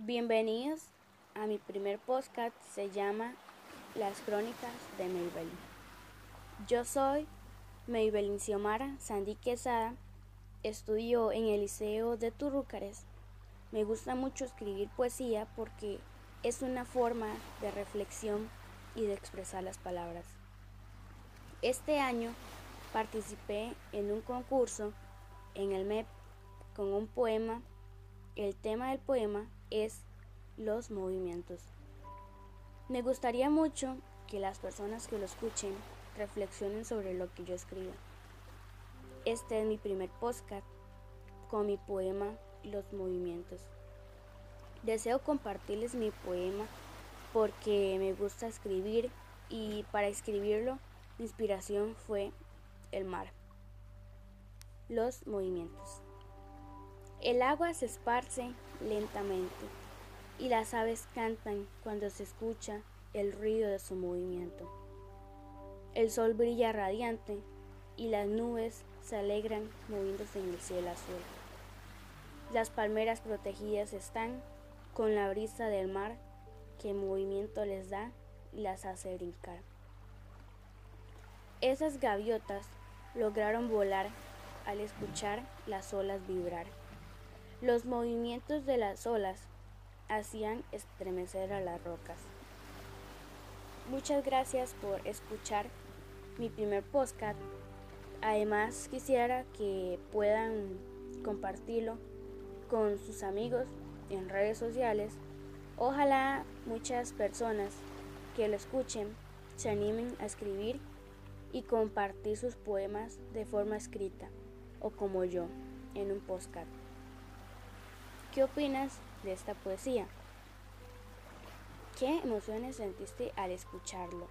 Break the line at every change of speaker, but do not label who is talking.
Bienvenidos a mi primer podcast, se llama Las Crónicas de Maybelline. Yo soy Maybelline Xiomara Sandy Quesada, estudio en el Liceo de Turrúcares. Me gusta mucho escribir poesía porque es una forma de reflexión y de expresar las palabras. Este año participé en un concurso en el MEP con un poema. El tema del poema es los movimientos. Me gustaría mucho que las personas que lo escuchen reflexionen sobre lo que yo escribo. Este es mi primer podcast con mi poema Los movimientos. Deseo compartirles mi poema porque me gusta escribir y para escribirlo mi inspiración fue el mar. Los movimientos. El agua se esparce lentamente y las aves cantan cuando se escucha el ruido de su movimiento. El sol brilla radiante y las nubes se alegran moviéndose en el cielo azul. Las palmeras protegidas están con la brisa del mar que movimiento les da y las hace brincar. Esas gaviotas lograron volar al escuchar las olas vibrar. Los movimientos de las olas hacían estremecer a las rocas. Muchas gracias por escuchar mi primer podcast. Además quisiera que puedan compartirlo con sus amigos en redes sociales. Ojalá muchas personas que lo escuchen se animen a escribir y compartir sus poemas de forma escrita o como yo en un podcast. ¿Qué opinas de esta poesía? ¿Qué emociones sentiste al escucharlo?